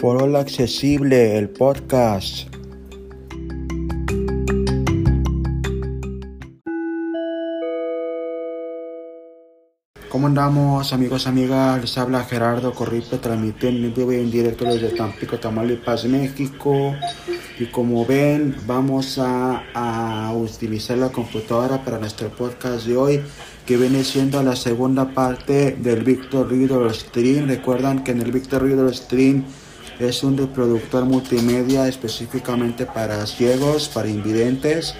Foro Accesible, el podcast. ¿Cómo andamos amigos, amigas? Les habla Gerardo Corripe transmitiendo en vivo y en directo desde Tampico, Tamaulipas, México. Y como ven, vamos a, a, utilizar la computadora para nuestro podcast de hoy, que viene siendo la segunda parte del Victor Reader Stream. Recuerdan que en el Victor Reader Stream es un reproductor multimedia específicamente para ciegos, para invidentes.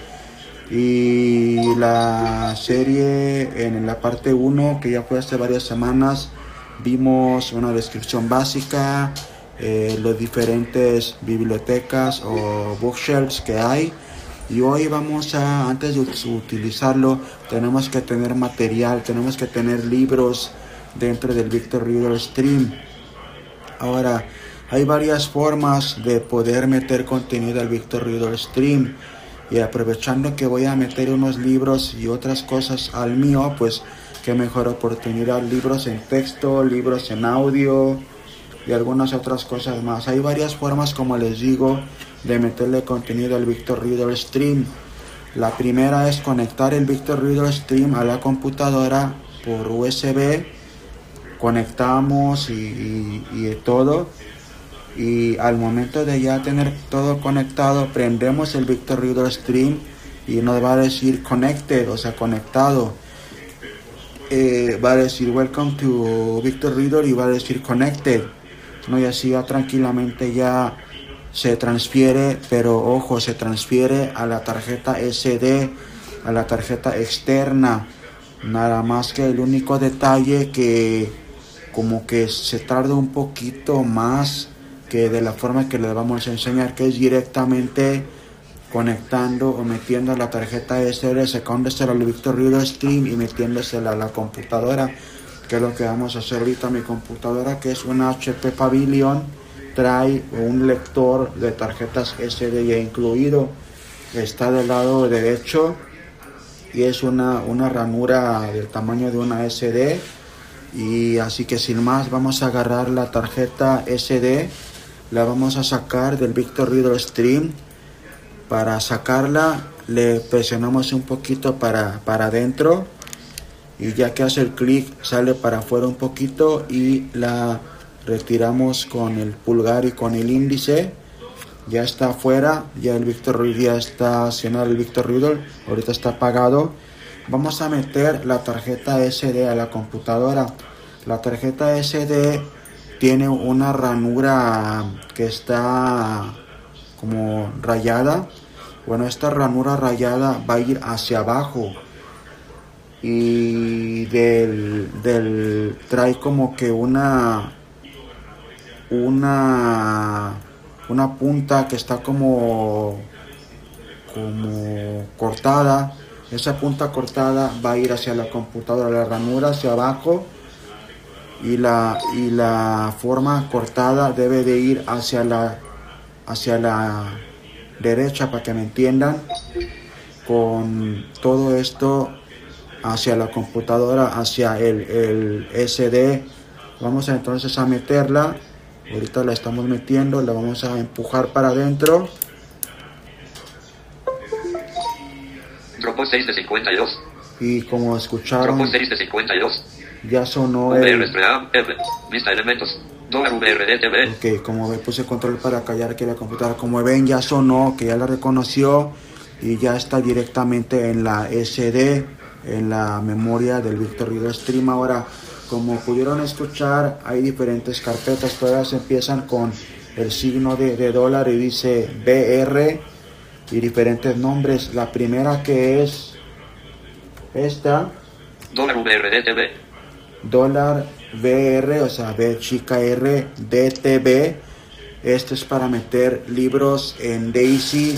Y la serie en la parte 1 que ya fue hace varias semanas vimos una descripción básica eh, los diferentes bibliotecas o bookshelves que hay. Y hoy vamos a antes de utilizarlo tenemos que tener material tenemos que tener libros dentro del Victor Reader Stream. Ahora hay varias formas de poder meter contenido al Victor Reader Stream y aprovechando que voy a meter unos libros y otras cosas al mío, pues qué mejor oportunidad, libros en texto, libros en audio y algunas otras cosas más. Hay varias formas, como les digo, de meterle contenido al Victor Reader Stream. La primera es conectar el Victor Reader Stream a la computadora por USB. Conectamos y, y, y todo y al momento de ya tener todo conectado prendemos el Victor Reader Stream y nos va a decir connected o sea conectado. Eh, va a decir welcome to Victor Reader y va a decir connected no y así ya tranquilamente ya se transfiere pero ojo se transfiere a la tarjeta SD a la tarjeta externa. Nada más que el único detalle que como que se tarda un poquito más que de la forma que les vamos a enseñar, que es directamente conectando o metiendo la tarjeta SD, sacándosela al Victor Reader Stream y metiéndosela a la computadora, que es lo que vamos a hacer ahorita. Mi computadora, que es una HP Pavilion, trae un lector de tarjetas SD ya incluido, está del lado derecho y es una, una ranura del tamaño de una SD. Y así que sin más, vamos a agarrar la tarjeta SD la vamos a sacar del Victor Reader Stream. Para sacarla le presionamos un poquito para, para adentro y ya que hace el clic sale para afuera un poquito y la retiramos con el pulgar y con el índice. Ya está afuera, ya el Victor Reader ya está haciendo el Victor Reader, ahorita está apagado. Vamos a meter la tarjeta SD a la computadora. La tarjeta SD tiene una ranura que está como rayada. Bueno, esta ranura rayada va a ir hacia abajo y del, del trae como que una una una punta que está como como cortada esa punta cortada va a ir hacia la computadora la ranura hacia abajo y la, y la forma cortada debe de ir hacia la, hacia la derecha para que me entiendan. Con todo esto hacia la computadora hacia el, el SD vamos entonces a meterla. Ahorita la estamos metiendo la vamos a empujar para adentro. Dropbox 6 de 52 y como escucharon Dropbox 6 de 52 ya sonó el... Vista elementos. VRDTV. Ok, como puse control para callar aquí la computadora. Como ven, ya sonó, que ya la reconoció y ya está directamente en la SD, en la memoria del Victor Reader Stream. Ahora, como pudieron escuchar, hay diferentes carpetas. Todas empiezan con el signo de, de dólar y dice BR y diferentes nombres. La primera que es esta. Dólar VRDTV dólar VR, o sea, B chica R, DTB. Esto es para meter libros en Daisy,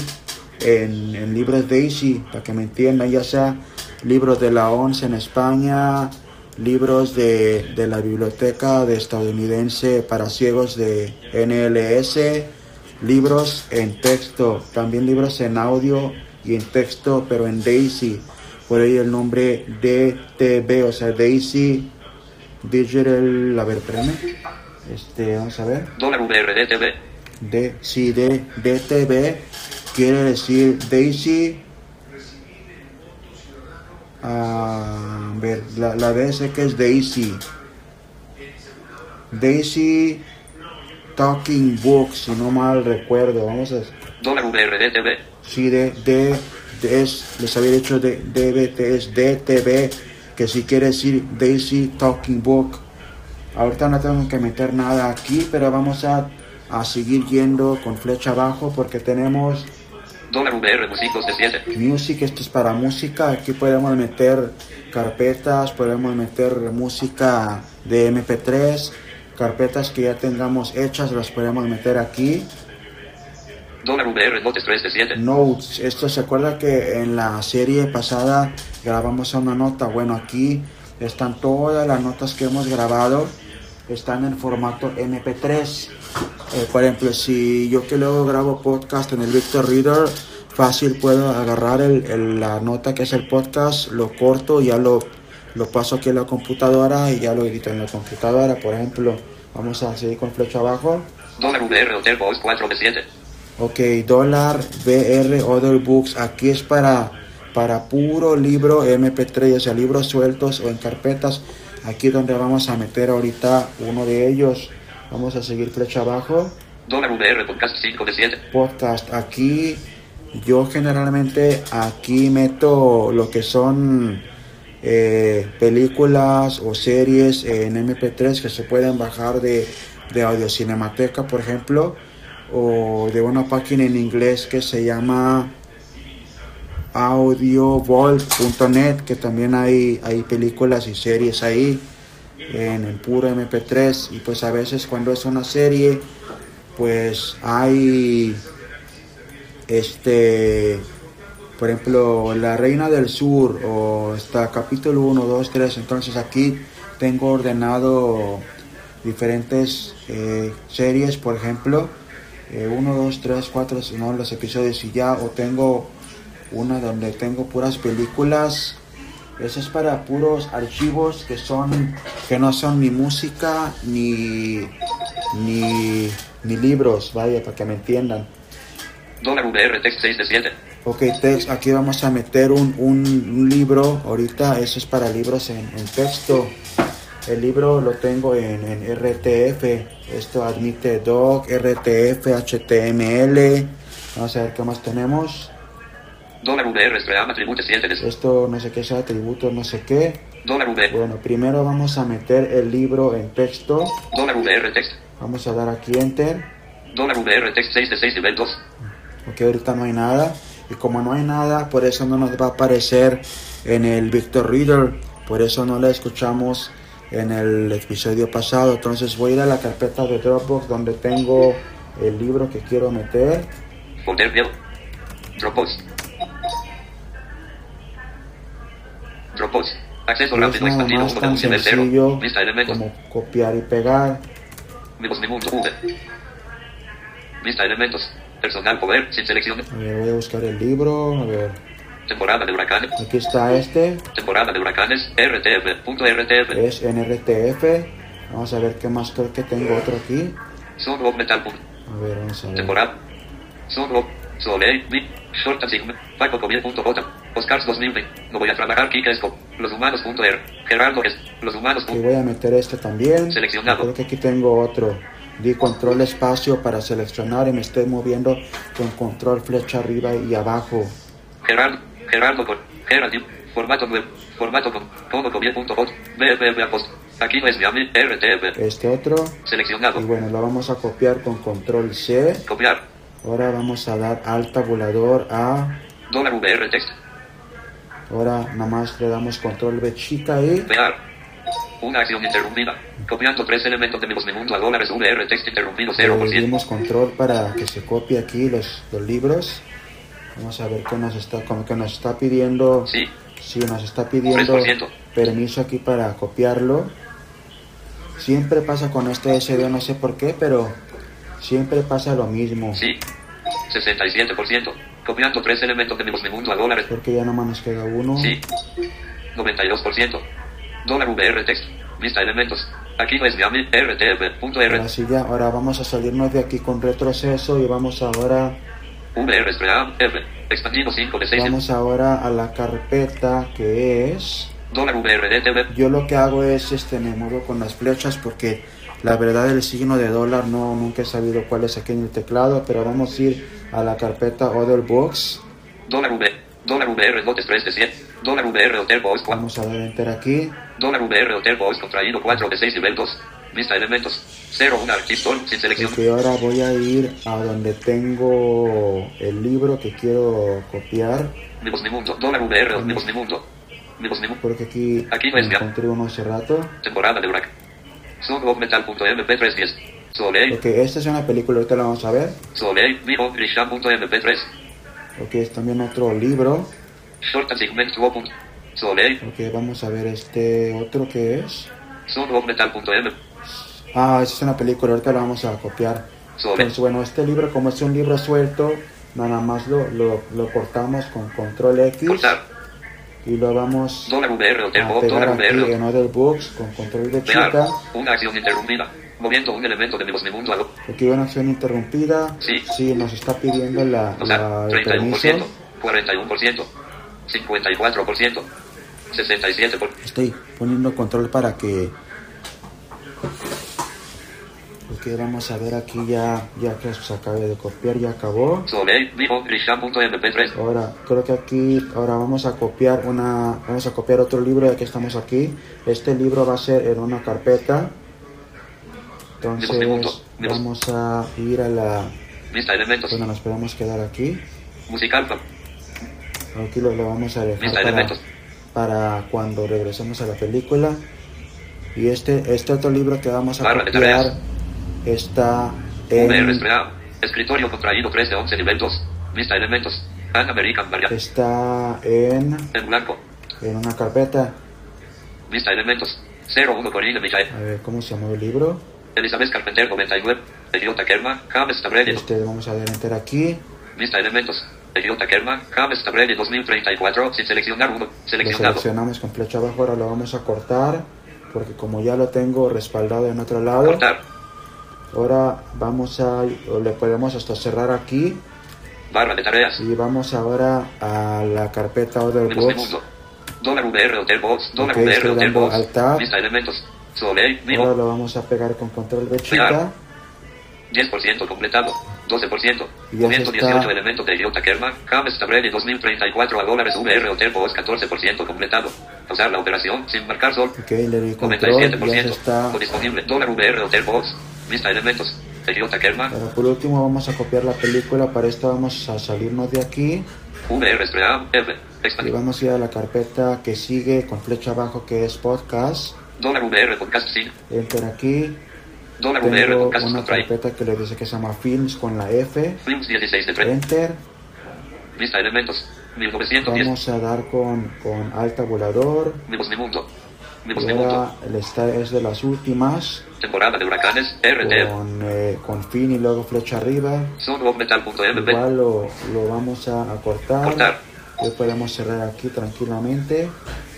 en, en, libros Daisy, para que me entiendan, ya sea libros de la ONCE en España, libros de, de la biblioteca de estadounidense para ciegos de NLS, libros en texto, también libros en audio y en texto, pero en Daisy. Por ahí el nombre DTB, o sea, Daisy Digital, a ver, espérame. Este, vamos a ver. Dólar VRDTV. D, sí, D, DTV quiere decir Daisy. A ver, la, la D sé que es Daisy. Daisy Talking Book, si no mal recuerdo. Vamos a Dólar VRDTV. Sí, de, de, de- es, les había dicho de DBT, es DTV, que si quiere decir Daisy Talking Book. Ahorita no tengo que meter nada aquí, pero vamos a, a seguir yendo con flecha abajo porque tenemos Dólar VR Music 2 Music, esto es para música. Aquí podemos meter carpetas, podemos meter música de MP3, carpetas que ya tengamos hechas, las podemos meter aquí. VR Notes 3 de 7. Notes, esto se acuerda que en la serie pasada grabamos una nota. Bueno, aquí están todas las notas que hemos grabado, están en formato MP3. Eh, por ejemplo, si yo que luego grabo podcast en el Victor Reader, fácil puedo agarrar el- el- la nota que es el podcast, lo corto y ya lo, lo paso aquí en la computadora y ya lo edito en la computadora. Por ejemplo, vamos a seguir con flecha abajo. Dólar VR Hotel Boys 4 de 7. Ok, dólar BR Other Books. Aquí es para, para puro libro MP3, o sea, libros sueltos o en carpetas. Aquí donde vamos a meter ahorita uno de ellos. Vamos a seguir flecha abajo. Dólar VR Podcast 5 de 7. Podcast. Aquí yo generalmente aquí meto lo que son eh, películas o series en MP3 que se pueden bajar de, de Audio Cinemateca, por ejemplo, o de una página en inglés que se llama audiovault.net, que también hay, hay películas y series ahí en el puro MP3 y pues a veces cuando es una serie pues hay este por ejemplo La Reina del Sur o está capítulo 1, 2, 3 entonces aquí tengo ordenado diferentes eh, series por ejemplo 1, 2, 3, 4 no los episodios y ya o tengo una donde tengo puras películas eso es para puros archivos que son que no son ni música ni ni, ni libros, vaya, para que me entiendan. Dólar VR Text 6 de 7. Ok, text, aquí vamos a meter un, un, un libro, ahorita eso es para libros en, en texto. El libro lo tengo en, en RTF, esto admite doc, RTF, HTML. Vamos a ver qué más tenemos. Dólar VR Stream Attribute 7 de 7. Esto no sé qué sea, atributo, no sé qué. Bueno, primero vamos a meter el libro en texto. Vamos a dar aquí enter. Dólar VR Text 6 de 6 nivel 2. Ok, ahorita no hay nada. Y como no hay nada, por eso no nos va a aparecer en el Victor Reader. Por eso no la escuchamos en el episodio pasado. Entonces voy a ir a la carpeta de Dropbox donde tengo el libro que quiero meter. Folder viejo. Dropbox. Dropbox. Acceso rápido expandido más 1 de tan 1 nivel 0. sencillo Lista elementos. como copiar y pegar. Vivos menú V. Lista elementos. Personal poder sin selección. A ver, voy a buscar el libro. A ver, Temporada de huracanes. aquí está este. Temporada de huracanes. RTF. Punto RTF. Es NRTF. Vamos a ver qué más creo que tengo otro aquí. Son of Metal. A ver, vamos a ver. Temporada. Son of Soleil. Short Sigma. Paco Comiel. Punto J. Oscars 2020. No voy a trabajar. Kika Esco. Los humanos. Punto R. Gerardo es. Los humanos. Aquí punto- voy a meter este también. Seleccionado. Creo que aquí tengo otro. Di control espacio para seleccionar y me estoy moviendo con control flecha arriba y abajo. Gerardo. Gerardo con. Gerardo. Formato nuevo. Formato con. Todo Comiel. Punto. Aquí no es Miami. RTF. Este otro. Seleccionado. Y bueno, lo vamos a copiar con control C. Copiar. Ahora vamos a dar al tabulador A. Dólar VR text. Ahora nada más le damos control B chica. Pegar. Una acción interrumpida. Copiando tres elementos de mi mundo a dólares VR text interrumpido Le 0%. dimos control para que se copie aquí los, los libros. Vamos a ver qué nos está, como que nos está pidiendo. Sí. Sí, nos está pidiendo 3%. permiso aquí para copiarlo. Siempre pasa con este SD, no sé por qué, pero siempre pasa lo mismo. Sí. 67%. Copiando tres elementos de mi voz mundo a dólares. Porque ya nomás nos queda uno. Sí. 92%. Dólar VR text. Lista elementos. Aquí no es Miami, RTF.R. Ahora sí ya, ahora vamos a salirnos de aquí con retroceso y vamos ahora, VR Stream F. Expandido 5 de 6. vamos ahora a la carpeta que es... Yo lo que hago es, este, me muevo con las flechas porque la verdad el signo de dólar no, nunca he sabido cuál es aquí en el teclado, pero vamos a ir a la carpeta Other Books. Dólar V. Dólar VR Lotes 3 de 100. Dólar VR Hotel 4. Vamos a dar enter aquí. Dólar VR Hotel Boys contraído 4 de 6 nivel 2. Vista elementos. 0 1 Archistol sin selección. Ok, ahora voy a ir a donde tengo el libro que quiero copiar, mi mundo. Dólar VR Vivos mi mundo. Mi mundo. porque aquí Aquí no encontré uno hace rato. Temporada de Hurac. Song of Metal.mp310. Soleil. Ok, esta es una película, ahorita la vamos a ver. Soleil. Vivo. Grisham.mp3. Ok, es también otro libro. Short and segment 2. Soleil. Ok, vamos a ver este otro que es. Ah, esta es una película, ahorita la vamos a copiar. Entonces, bueno, este libro, como es un libro suelto, nada más lo, lo, lo cortamos con control X Cortar. y lo vamos VR a pegar Dólar aquí VR. en Other Books con control de Pegar. chica. Una acción interrumpida. Moviendo un elemento de mundo. Algo. Aquí una acción interrumpida. Sí. nos está pidiendo la, O sea, la- el permiso. 31%, 41%, 54%, 67%. Estoy poniendo control para que... Ok, vamos a ver aquí ya, ya que se acabe de copiar, ya acabó. Soleil, vivo, Grisham.mp3. Ahora, creo que aquí, ahora vamos a copiar una, vamos a copiar otro libro ya que estamos aquí. Este libro va a ser en una carpeta. Entonces, vamos a ir a la, Vista elementos. bueno, nos podemos quedar aquí. Musical. Aquí lo, vamos a dejar para, elementos. para cuando regresemos a la película. Y este, este otro libro que vamos a copiar está en. Escritorio contraído 3 de 11 nivel 2. Vista elementos. Pan American variable. está en, En blanco. en una carpeta. Vista elementos. 01 Corina Michael. A ver cómo se llama el libro. Elizabeth Carpenter 99. Idiota Kerma. James Tabrelli. Este vamos a dar enter aquí. Vista elementos. Idiota Kerma. James Tabrelli 2034. Sin seleccionar uno. Lo Seleccionado. seleccionamos con flecha abajo. Ahora lo vamos a cortar. Porque como ya lo tengo respaldado en otro lado. Cortar. Ahora vamos a, le podemos hasta cerrar aquí. Barra de tareas. Y vamos ahora a la carpeta Other. Dólar VR Hotel Box. Dólar Ok, VR Hotel Box. al tab. Vista elementos. Soleil. Ahora lo vamos a pegar con control de chica. 10% completado. 12%. Y ya 118 está. elementos de Idiota Kerma. James Tabrelli 2034 a dólares VR Hotel Box 14% completado. Pausar la operación sin marcar sol. Ok, le di control. Ya se 97%. está. O disponible. Dólar VR Hotel Box. Vista elementos. Idiota Kerma. Ahora por último vamos a copiar la película. Para esto vamos a salirnos de aquí. VR Stream. F. Y vamos a ir a la carpeta que sigue con flecha abajo que es podcast. Dólar VR Podcast Sin. Enter aquí. Dólar VR Tengo Podcast una carpeta que le dice que se llama Films con la F. Films 16 de 3. Enter. Elementos. 1910. Vamos a dar con, con alt tabulador. Vivos mi mundo. Mi esta es de las últimas. Temporada de huracanes. RT. Con, eh, con fin y luego flecha arriba. Igual lo, lo vamos a, a cortar. Cortar. Y podemos cerrar aquí tranquilamente.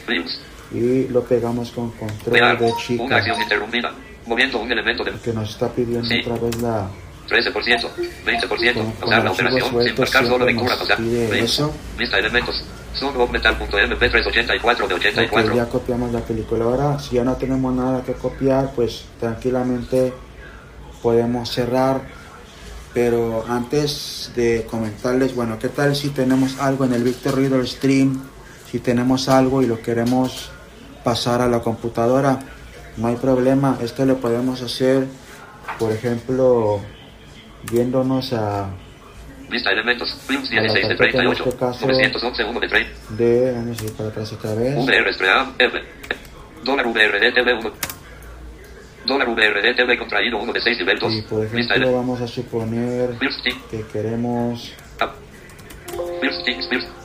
Films. Y lo pegamos con control de Una chica. acción interrumpida. Moviendo un elemento de Que nos está pidiendo Sí. otra vez la... 13%, 20%. Con- con Pausar la operación sin marcar solo pide Films. eso. Vista elementos. Soundofmetal.mp384 de Ok, 84. ya copiamos la película. Ahora, si ya no tenemos nada que copiar, pues tranquilamente podemos cerrar. Pero antes de comentarles, bueno, ¿qué tal si tenemos algo en el Victor Reader Stream? Si tenemos algo y lo queremos pasar a la computadora, no hay problema. Esto lo podemos hacer, por ejemplo, viéndonos a Vista elementos. Films A la 16 de carpeta, en 38. este caso- 911 1 de 30. de, vamos a ir para atrás otra vez. VR Stream. F. Dólar VRDTV 1. Dólar VRDTV contraído 1 de 6 nivel 2. Y por ejemplo, vamos a suponer que queremos. First.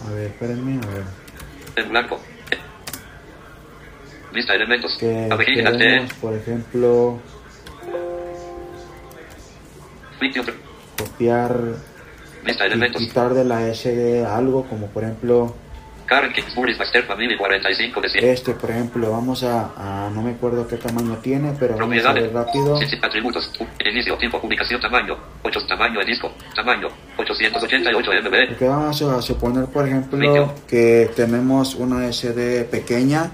a ver, espérenme, a ver, En blanco. Elementos. que queremos, por ejemplo, copiar y elementos. quitar de la SD algo, como por ejemplo Karen Kingsbury Master Family 45 de 100. Este, por ejemplo, vamos a, a- no me acuerdo qué tamaño tiene, pero vamos a ver rápido. Atributos. Inicio, tiempo, publicación, tamaño. 8, tamaño de disco. Tamaño. 888 MB. Porque vamos a suponer, por ejemplo, que tenemos una SD pequeña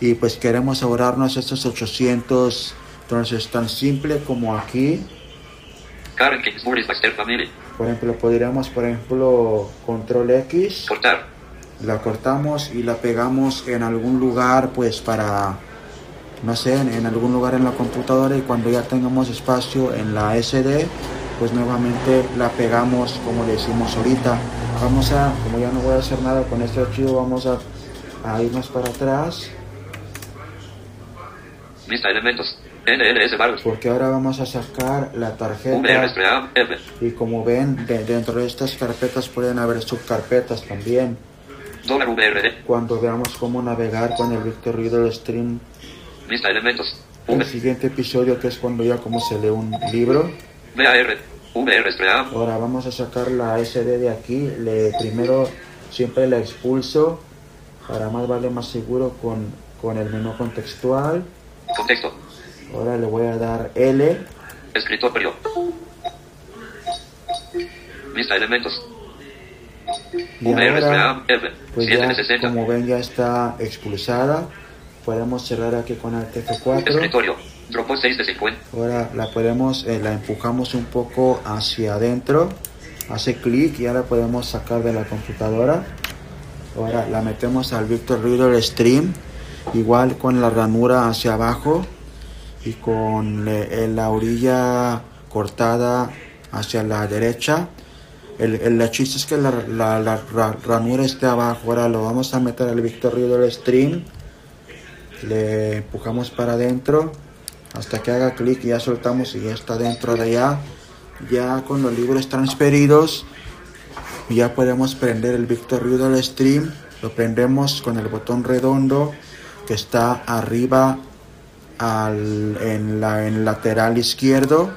y pues queremos ahorrarnos estos 800. Entonces, tan simple como aquí, por ejemplo, podríamos, por ejemplo, control X, Cortar. la cortamos y la pegamos en algún lugar, pues para, no sé, en, algún lugar en la computadora y cuando ya tengamos espacio en la SD, pues nuevamente la pegamos como le hicimos ahorita. Vamos a, como ya no voy a hacer nada con este archivo, vamos a, a irnos para atrás Lista elementos. NLS barras. porque ahora vamos a sacar la tarjeta y como ven, de- dentro de estas carpetas pueden haber subcarpetas también. VRD. Cuando veamos cómo navegar con el Victor Reader Stream Lista elementos. el siguiente episodio que es cuando ya como se lee un libro. Ahora vamos a sacar la SD de aquí. Le, primero siempre la expulso para más vale más seguro con, con el menú contextual. Contexto. Ahora le voy a dar L. Escritorio. Lista elementos. Y ahora, pues 7 ya de 60. como ven ya está expulsada. Podemos cerrar aquí con el TF4. Escritorio. Dropbox 6 de 50. Ahora la podemos, eh, la empujamos un poco hacia adentro. Hace clic y ahora podemos sacar de la computadora. Ahora la metemos al Victor Reader Stream. Igual con la ranura hacia abajo y con eh, la orilla cortada hacia la derecha. El, el la chiste es que la, la- la ra- ranura esté abajo. Ahora lo vamos a meter al Victor Reader Stream. Le empujamos para adentro hasta que haga clic y ya soltamos y ya está dentro de allá. Ya con los libros transferidos, ya podemos prender el Victor Reader Stream. Lo prendemos con el botón redondo que está arriba al, en la en lateral izquierdo.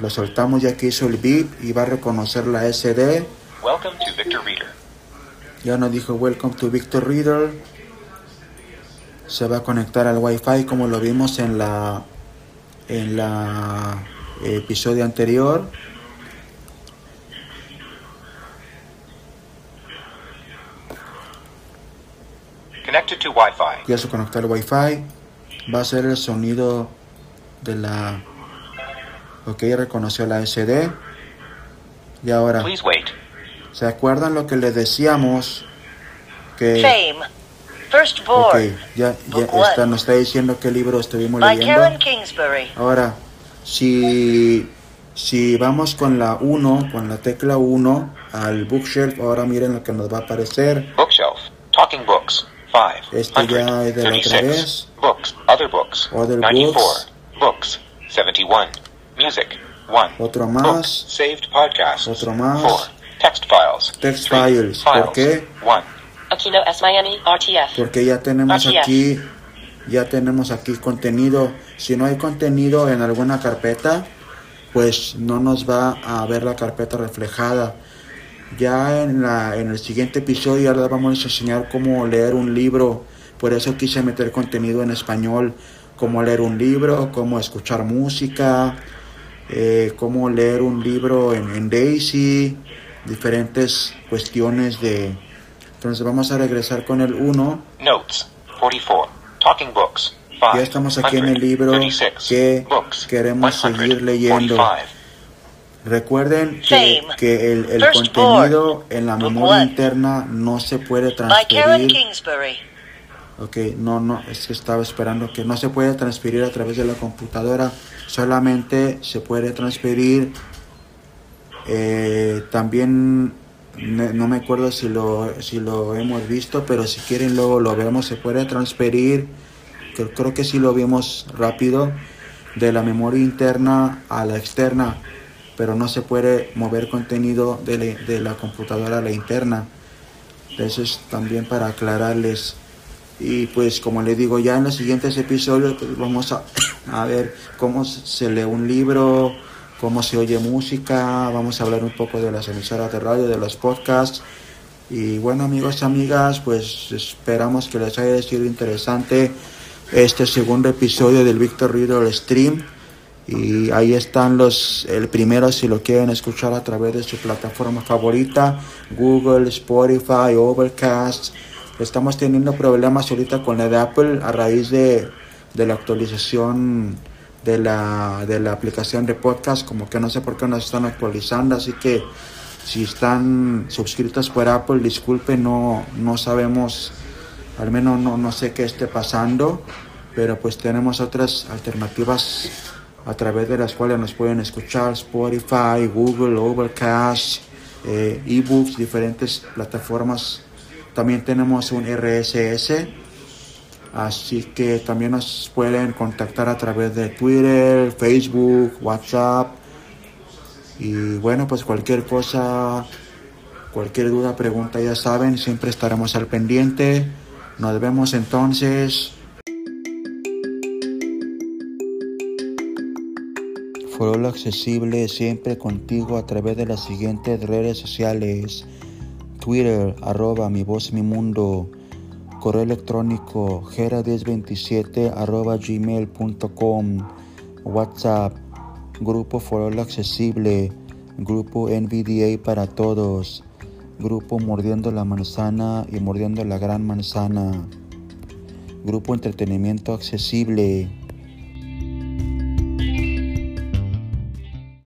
Lo soltamos ya que hizo el bip y va a reconocer la SD. Welcome to Victor Reader. Ya nos dijo Welcome to Victor Reader. Se va a conectar al Wi-Fi como lo vimos en la en la episodio anterior. Connected to Wi-Fi. Ya se conectó al Wi-Fi. Va a ser el sonido de la Ok, reconoció la SD. Y ahora, Please wait. ¿se acuerdan lo que le decíamos? Que Fame. Ok, Firstborn. ya, ya Book one. está, nos está diciendo qué libro estuvimos By leyendo. Karen Kingsbury. Ahora, si, si vamos con la 1, con la tecla 1 al bookshelf, ahora miren lo que nos va a aparecer. Bookshelf. Talking books. 5. Este ya es de la otra vez. Books. Other books. Other 94. books. Books. 71. Music. 1. Otro Books. más, Saved podcasts. Otro más. 4. Text files. Text Three. files. ¿Por qué? 1. Aquino S. Miami, RTF. porque ya tenemos es. aquí, ya tenemos aquí contenido. Si no hay contenido en alguna carpeta, pues no nos va a ver la carpeta reflejada. Ya en, la, en el siguiente episodio les vamos a enseñar cómo leer un libro. Por eso quise meter contenido en español, cómo leer un libro, cómo escuchar música, eh, cómo leer un libro en, en Daisy, diferentes cuestiones de... Entonces vamos a regresar con el 1. Notes. 44. Talking books. 5. Ya estamos aquí en el libro 36. que Books. queremos 100. seguir leyendo. 45. Recuerden que, el, contenido en la memoria interna no se puede transferir. Ok, no, no, es que estaba esperando que no se puede transferir a través de la computadora, solamente se puede transferir. eh, también no me acuerdo si lo, si lo hemos visto, pero si quieren luego lo vemos, se puede transferir, creo, creo que sí lo vimos rápido, de la memoria interna a la externa, pero no se puede mover contenido de la, computadora a la interna. Eso es también para aclararles. Y pues como les digo, ya en los siguientes episodios pues, vamos a, a ver cómo se lee un libro, cómo se oye música, vamos a hablar un poco de las emisoras de radio, de los podcasts. Y bueno amigos y amigas, pues esperamos que les haya sido interesante este segundo episodio del Victor Reader Stream. Y ahí están los, el primero si lo quieren escuchar a través de su plataforma favorita, Google, Spotify, Overcast. Estamos teniendo problemas ahorita con la de Apple a raíz de, de la actualización de la, de la aplicación de podcast, como que no sé por qué nos están actualizando, así que si están suscritos por Apple, disculpen, no, no sabemos, al menos no, no sé qué esté pasando, pero pues tenemos otras alternativas a través de las cuales nos pueden escuchar Spotify, Google, Overcast, eh, ebooks, diferentes plataformas. También tenemos un RSS, así que también nos pueden contactar a través de Twitter, Facebook, WhatsApp. Y bueno, pues cualquier cosa, cualquier duda, pregunta, ya saben, siempre estaremos al pendiente. Nos vemos entonces. Foro accesible siempre contigo a través de las siguientes redes sociales. Twitter, arroba mi voz mi mundo. Correo electrónico, gera1027 arroba gmail.com. WhatsApp, Grupo Foro Accesible. Grupo NVDA para todos. Grupo Mordiendo la Manzana y Mordiendo la Gran Manzana. Grupo Entretenimiento Accesible.